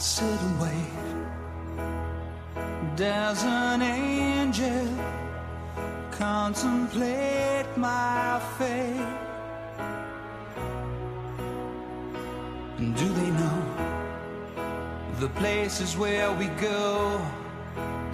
sit and wait. Does an angel contemplate my fate? And do they know the places where we go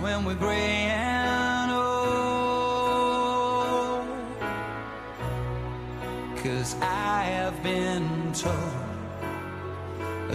when we're gray and old? Cause I have been told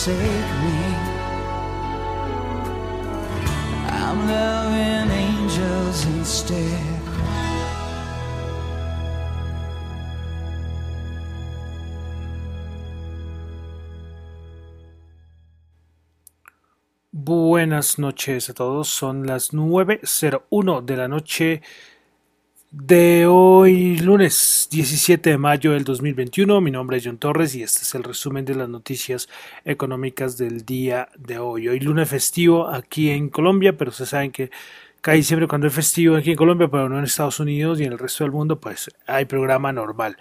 Forsake me. I'm loving angels instead. Buenas noches a todos, son las 9.01 de la noche de hoy, lunes 17 de mayo del 2021. Mi nombre es John Torres y este es el resumen de las noticias económicas del día de hoy. Hoy lunes festivo aquí en Colombia, pero ustedes saben que casi siempre cuando es festivo aquí en Colombia, pero no en Estados Unidos y en el resto del mundo, pues hay programa normal.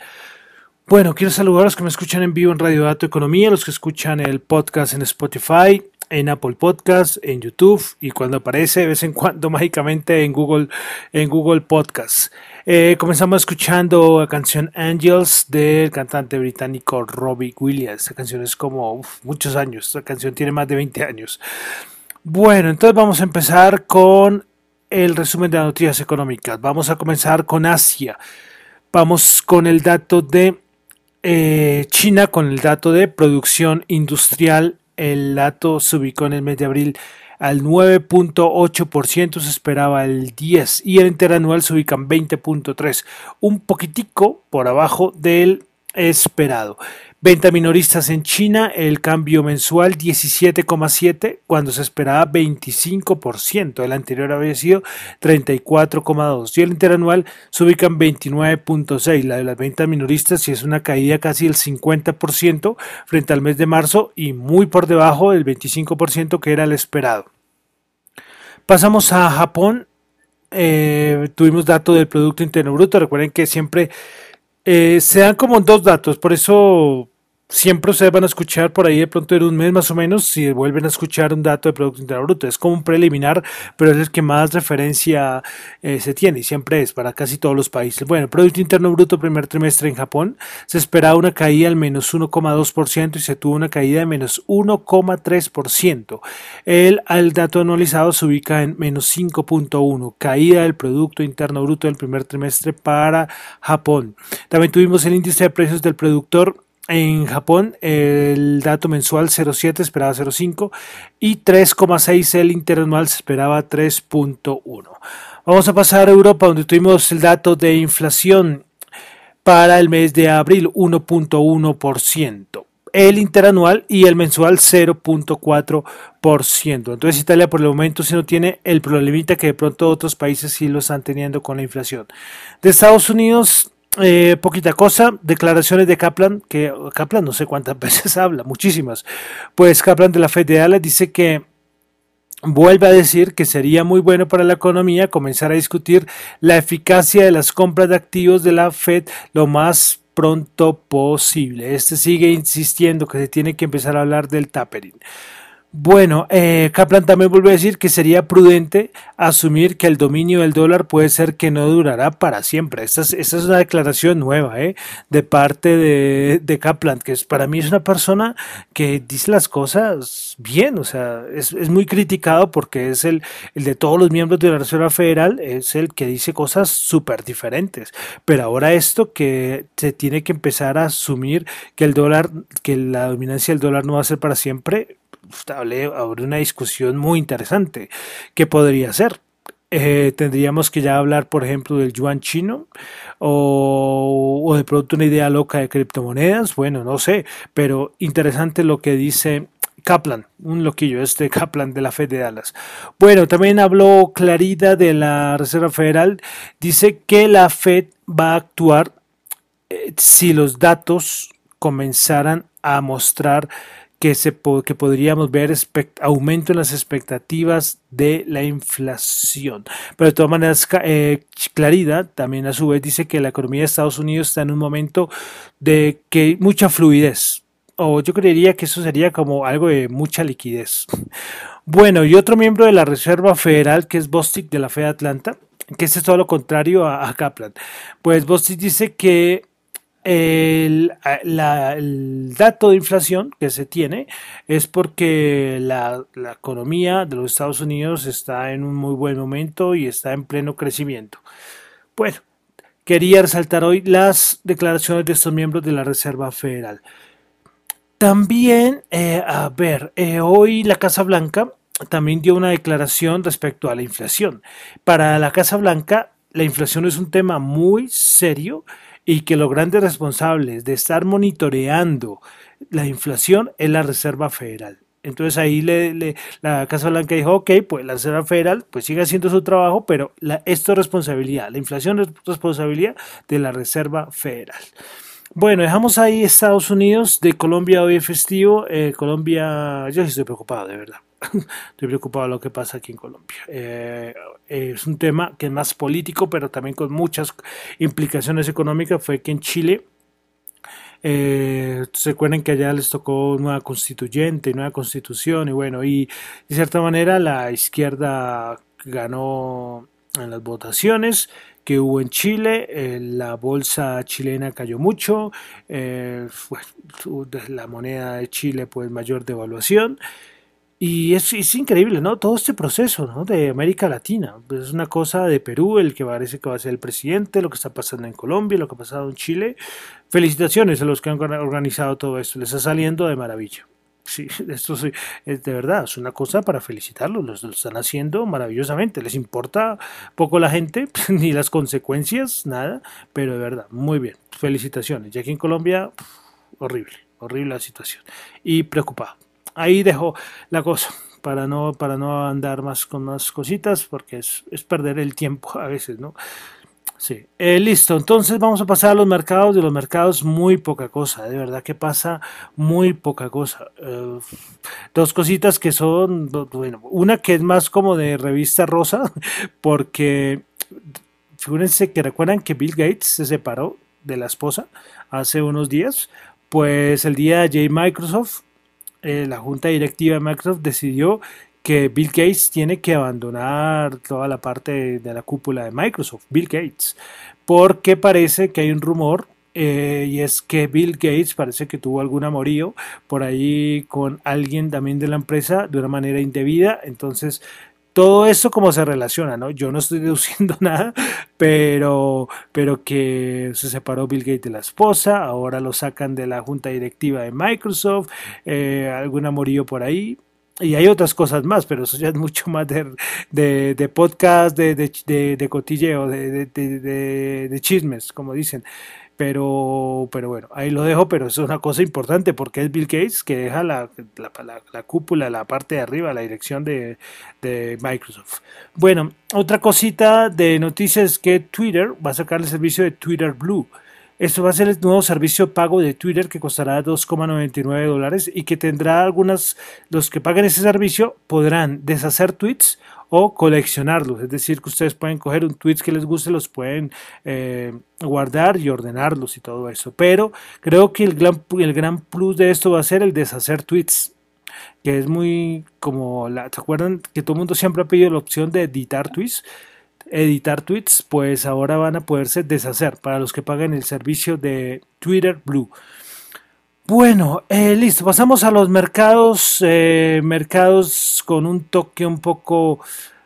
Bueno, quiero saludar a los que me escuchan en vivo en Radio Dato Economía, los que escuchan el podcast en Spotify, en Apple Podcast, en YouTube y cuando aparece de vez en cuando mágicamente en Google, en Google Podcast. Eh, comenzamos escuchando la canción Angels del cantante británico Robbie Williams. Esta canción es como muchos años, esta canción tiene más de 20 años. Bueno, entonces vamos a empezar con el resumen de las noticias económicas. Vamos a comenzar con Asia. Vamos con el dato de eh, China, con el dato de producción industrial. El dato se ubicó en el mes de abril al 9.8%, se esperaba el 10% y el interanual se ubica en 20.3%, un poquitico por abajo del esperado. Venta minoristas en China, el cambio mensual 17,7 cuando se esperaba 25%. El anterior había sido 34,2 y el interanual se ubica en 29,6. La de las ventas minoristas sí es una caída casi del 50% frente al mes de marzo y muy por debajo del 25% que era el esperado. Pasamos a Japón. Eh, tuvimos datos del Producto Interno Bruto. Recuerden que siempre eh, se dan como dos datos, por eso siempre ustedes van a escuchar por ahí de pronto en un mes más o menos si vuelven a escuchar un dato de Producto Interno Bruto. Es como un preliminar, pero es el que más referencia eh, se tiene y siempre es para casi todos los países. Bueno, Producto Interno Bruto primer trimestre en Japón se esperaba una caída al menos 1,2% y se tuvo una caída de menos 1,3%. El, dato anualizado se ubica en menos 5,1%, caída del Producto Interno Bruto del primer trimestre para Japón. También tuvimos el índice de precios del productor en Japón el dato mensual 0,7 esperaba 0,5 y 3,6 el interanual se esperaba 3,1. Vamos a pasar a Europa donde tuvimos el dato de inflación para el mes de abril 1.1%. El interanual y el mensual 0.4%. Entonces Italia por el momento si no tiene el problemita que de pronto otros países sí lo están teniendo con la inflación. De Estados Unidos eh, poquita cosa, declaraciones de Kaplan, que Kaplan no sé cuántas veces habla, muchísimas. Pues Kaplan de la Fed de Dallas dice que vuelve a decir que sería muy bueno para la economía comenzar a discutir la eficacia de las compras de activos de la Fed lo más pronto posible. Este sigue insistiendo que se tiene que empezar a hablar del tapering. Bueno, eh, Kaplan también vuelve a decir que sería prudente asumir que el dominio del dólar puede ser que no durará para siempre. Esta es, una declaración nueva eh, de parte de, Kaplan, que es, para mí es una persona que dice las cosas bien, o sea, es, muy criticado porque es el, el, de todos los miembros de la Reserva Federal, es el que dice cosas súper diferentes. Pero ahora esto que se tiene que empezar a asumir que el dólar, que la dominancia del dólar no va a ser para siempre, abre una discusión muy interesante. ¿Qué podría ser? Eh, tendríamos que ya hablar, por ejemplo, del yuan chino o, de pronto una idea loca de criptomonedas. Bueno, no sé, pero interesante lo que dice Kaplan, un loquillo, este Kaplan de la Fed de Dallas. Bueno, también habló Clarida de la Reserva Federal. Dice que la Fed va a actuar eh, si los datos comenzaran a mostrar que, se, que podríamos ver aumento en las expectativas de la inflación. Pero de todas maneras, eh, Claridad también a su vez dice que la economía de Estados Unidos está en un momento de que mucha fluidez. O yo creería que eso sería como algo de mucha liquidez. Bueno, y otro miembro de la Reserva Federal, que es Bostic de la Fed Atlanta, que es todo lo contrario a Kaplan. Pues Bostic dice que el, dato de inflación que se tiene es porque la, economía de los Estados Unidos está en un muy buen momento y está en pleno crecimiento. Bueno, quería resaltar hoy las declaraciones de estos miembros de la Reserva Federal. También, eh, a ver, eh, hoy la Casa Blanca también dio una declaración respecto a la inflación. Para la Casa Blanca, la inflación es un tema muy serio y que los grandes responsables de estar monitoreando la inflación es la Reserva Federal. Entonces ahí le, la Casa Blanca dijo, ok, pues la Reserva Federal pues sigue haciendo su trabajo, pero la, esto es responsabilidad, la inflación es responsabilidad de la Reserva Federal. Bueno, dejamos ahí Estados Unidos, de Colombia hoy es festivo, eh, Colombia, yo sí estoy preocupado, de verdad. Estoy preocupado de lo que pasa aquí en Colombia. Eh, es un tema que es más político, pero también con muchas implicaciones económicas. Fue que en Chile Eh, se recuerden que allá les tocó nueva constituyente, nueva constitución y bueno, y de cierta manera la izquierda ganó en las votaciones que hubo en Chile, eh, la bolsa chilena cayó mucho, eh, la moneda de Chile pues mayor devaluación y es, es, increíble, ¿no? Todo este proceso, ¿no? De América Latina. Es una cosa de Perú, el que parece que va a ser el presidente, lo que está pasando en Colombia, lo que ha pasado en Chile. Felicitaciones a los que han organizado todo esto. Les está saliendo de maravilla. Sí, esto es de verdad, es una cosa para felicitarlos, lo, están haciendo maravillosamente, les importa poco la gente, ni las consecuencias, nada, pero de verdad, muy bien, felicitaciones. Y aquí en Colombia, horrible, horrible la situación y preocupado ahí dejo la cosa para no, para no andar más con más cositas, porque es, perder el tiempo a veces, ¿no? Sí, eh, listo. Entonces vamos a pasar a los mercados. De los mercados, muy poca cosa. De verdad que pasa muy poca cosa. Eh, dos cositas que son, bueno, una que es más como de revista rosa, porque fíjense que recuerdan que Bill Gates se separó de la esposa hace unos días. Pues el día de Microsoft eh, la junta directiva de Microsoft decidió que Bill Gates tiene que abandonar toda la parte de, la cúpula de Microsoft, Bill Gates, porque parece que hay un rumor eh, y es que Bill Gates parece que tuvo algún amorío por ahí con alguien también de la empresa de una manera indebida, entonces todo eso como se relaciona, ¿no? Yo no estoy deduciendo nada, pero, pero que se separó Bill Gates de la esposa, ahora lo sacan de la junta directiva de Microsoft, eh, algún amorío por ahí. Y hay otras cosas más, pero eso ya es mucho más de, de, podcast, de, de, de cotilleo, de, chismes, como dicen. Pero, pero bueno, ahí lo dejo, pero eso es una cosa importante porque es Bill Gates que deja la, la, la, cúpula, la parte de arriba, la dirección de, de, Microsoft. Bueno, otra cosita de noticias es que Twitter va a sacar el servicio de Twitter Blue. Esto va a ser el nuevo servicio pago de Twitter que costará 2,99 dólares y que tendrá algunas, los que paguen ese servicio podrán deshacer tweets o coleccionarlos. Es decir, que ustedes pueden coger un tweet que les guste, los pueden eh, guardar y ordenarlos y todo eso. Pero creo que el gran, el gran plus de esto va a ser el deshacer tweets que es muy como la, ¿se acuerdan que todo el mundo siempre ha pedido la opción de editar tweets? Editar tweets, pues ahora van a poderse deshacer para los que paguen el servicio de Twitter Blue. Bueno, eh, listo, pasamos a los mercados, eh, mercados con un toque un poco,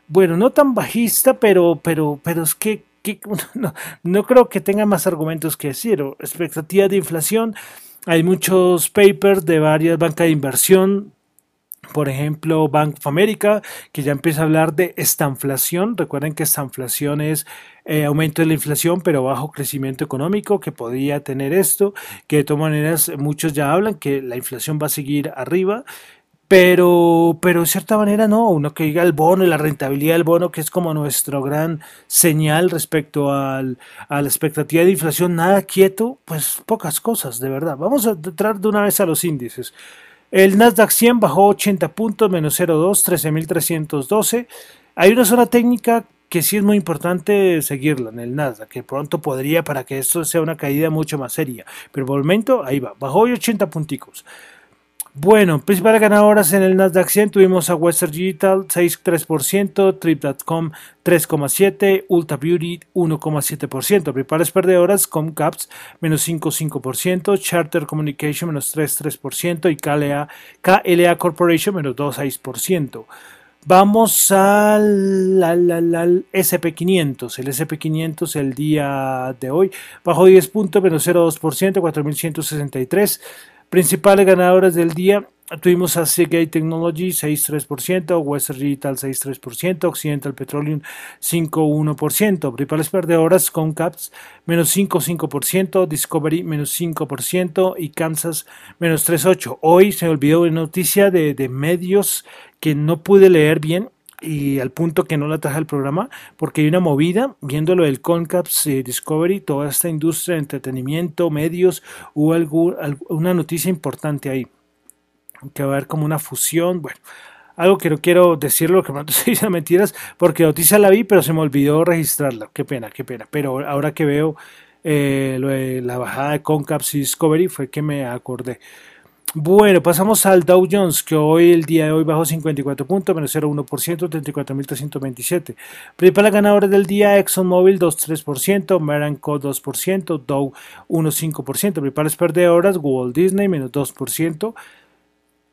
bueno, no tan bajista, pero, pero, pero es que, no, no, creo que tenga más argumentos que decir. Expectativa de inflación, hay muchos papers de varias bancas de inversión, por ejemplo, Bank of America, que ya empieza a hablar de estanflación. Recuerden que estanflación es eh, aumento de la inflación, pero bajo crecimiento económico, que podría tener esto, que de todas maneras muchos ya hablan que la inflación va a seguir arriba. Pero, pero de cierta manera no, uno que diga el bono y la rentabilidad del bono, que es como nuestro gran señal respecto al, a la expectativa de inflación, nada quieto, pues pocas cosas, de verdad. Vamos a entrar de una vez a los índices. El Nasdaq 100 bajó 80 puntos, menos 0,2, 13.312. Hay una zona técnica que sí es muy importante seguirla en el Nasdaq, que pronto podría para que esto sea una caída mucho más seria. Pero por el momento, ahí va, bajó hoy 80 punticos. Bueno, principales ganadoras en el Nasdaq 100 tuvimos a Western Digital 6,3%, Trip.com 3,7%, Ulta Beauty 1,7%. Principales perdedoras Comcaps menos 5,5%, Charter Communication menos 3,3% y KLA, KLA Corporation menos 2,6%. Vamos al, al, SP500. El SP500 el día de hoy bajó 10 puntos menos 0,2%, 4.163. Principales ganadoras del día tuvimos a Seagate Technology 6,3%, Western Digital 6,3%, Occidental Petroleum 5,1%, principales perdedoras Concaps menos 5,5%, Discovery menos 5% y Kansas menos 3,8%. Hoy se me olvidó una noticia de, de medios que no pude leer bien y al punto que no la traje al programa, porque hay una movida, viendo lo del Concaps eh, Discovery, toda esta industria de entretenimiento, medios, hubo algo, una noticia importante ahí, que va a haber como una fusión, bueno, algo que no quiero decirlo, que no estoy diciendo mentiras, porque noticia la vi, pero se me olvidó registrarla, qué pena, qué pena, pero ahora que veo eh, la bajada de Concaps y Discovery fue que me acordé. Bueno, pasamos al Dow Jones, que hoy, el día de hoy, bajó 54 puntos, menos 0,1%, 34.327. Principales ganadores del día, ExxonMobil 2,3%, Meranco 2%, Dow 1,5%. Principales perdedoras, Walt Disney menos 2%,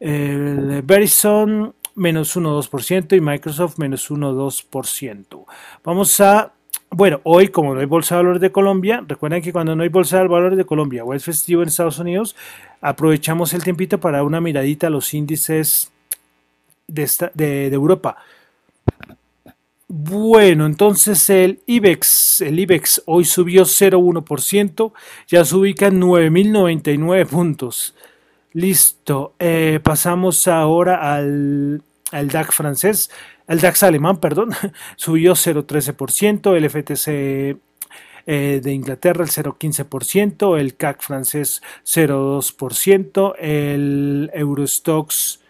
el Verizon menos 1,2% y Microsoft menos 1,2%. Vamos a bueno, hoy como no hay bolsa de valores de Colombia, recuerden que cuando no hay bolsa de valores de Colombia o es festivo en Estados Unidos, aprovechamos el tiempito para una miradita a los índices de, Europa. Bueno, entonces el IBEX, el IBEX hoy subió 0,1%, ya se ubica en 9.099 puntos. Listo, eh, pasamos ahora al, al DAX francés. El DAX alemán, perdón, subió 0,13%, el FTC eh, de Inglaterra el 0,15%, el CAC francés 0,2%, el Eurostox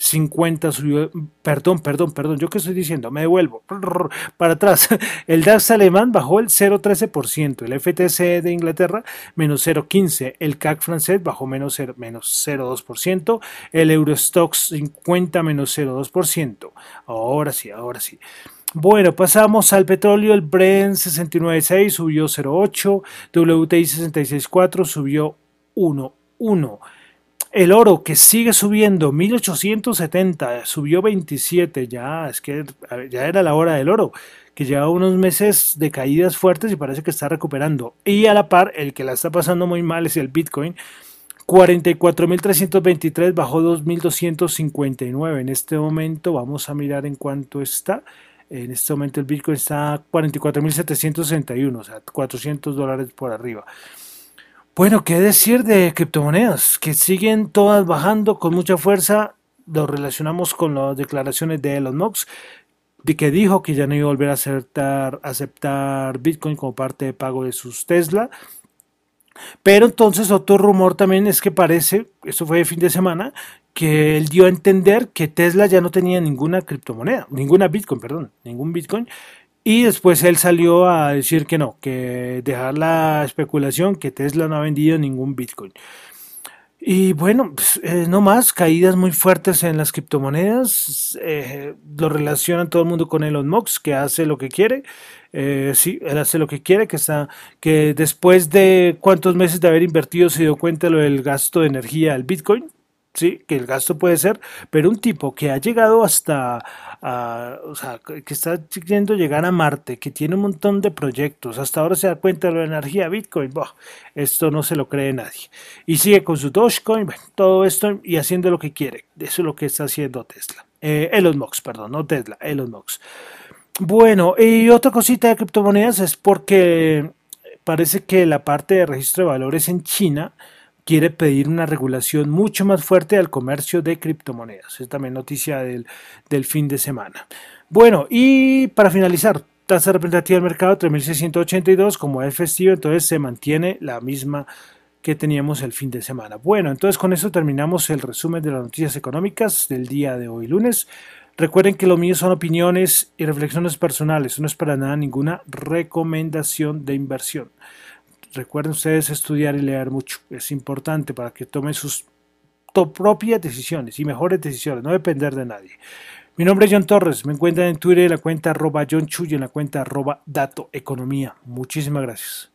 50 subió, perdón, perdón, perdón, yo qué estoy diciendo, me devuelvo para atrás. El DAX alemán bajó el 0,13%, el FTC de Inglaterra menos 0,15%, el CAC francés bajó menos 0,02%, el Eurostox 50 menos 0,2%. Ahora sí, ahora sí. Bueno, pasamos al petróleo, el Brent 69.6 subió 0.8, WTI 66.4 subió 1.1. El oro que sigue subiendo, 1870, subió 27, ya es que ya era la hora del oro, que lleva unos meses de caídas fuertes y parece que está recuperando. Y a la par, el que la está pasando muy mal es el Bitcoin. 44.323 bajó 2.259. En este momento vamos a mirar en cuánto está. En este momento el Bitcoin está a 44.761, o sea, 400 dólares por arriba. Bueno, ¿qué decir de criptomonedas? Que siguen todas bajando con mucha fuerza. Lo relacionamos con las declaraciones de Elon Musk, de que dijo que ya no iba a volver a aceptar, aceptar Bitcoin como parte de pago de sus Tesla. Pero entonces otro rumor también es que parece, esto fue de fin de semana, que él dio a entender que Tesla ya no tenía ninguna criptomoneda, ninguna Bitcoin, perdón, ningún Bitcoin, y después él salió a decir que no, que dejar la especulación, que Tesla no ha vendido ningún Bitcoin. Y bueno, pues, eh, no más, caídas muy fuertes en las criptomonedas. Eh, lo relacionan todo el mundo con Elon Musk, que hace lo que quiere. Eh, sí, él hace lo que quiere, que está, que después de cuántos meses de haber invertido se dio cuenta lo del gasto de energía del Bitcoin, sí, que el gasto puede ser, pero un tipo que ha llegado hasta, o sea, que está queriendo llegar a Marte, que tiene un montón de proyectos, hasta ahora se da cuenta de la energía Bitcoin, esto no se lo cree nadie. Y sigue con su Dogecoin, todo esto y haciendo lo que quiere. Eso es lo que está haciendo Tesla. Eh, Elon Musk, perdón, no Tesla, Elon Musk. Bueno, y otra cosita de criptomonedas es porque parece que la parte de registro de valores en China, quiere pedir una regulación mucho más fuerte al comercio de criptomonedas. Es también noticia del, fin de semana. Bueno, y para finalizar, tasa representativa del mercado 3.682, como es festivo, entonces se mantiene la misma que teníamos el fin de semana. Bueno, entonces con eso terminamos el resumen de las noticias económicas del día de hoy lunes. Recuerden que lo mío son opiniones y reflexiones personales, no es para nada ninguna recomendación de inversión. Recuerden ustedes estudiar y leer mucho. Es importante para que tomen sus propias decisiones y mejores decisiones, no depender de nadie. Mi nombre es John Torres, me encuentran en Twitter en la cuenta arroba John Chuy y en la cuenta arroba Dato Economía. Muchísimas gracias.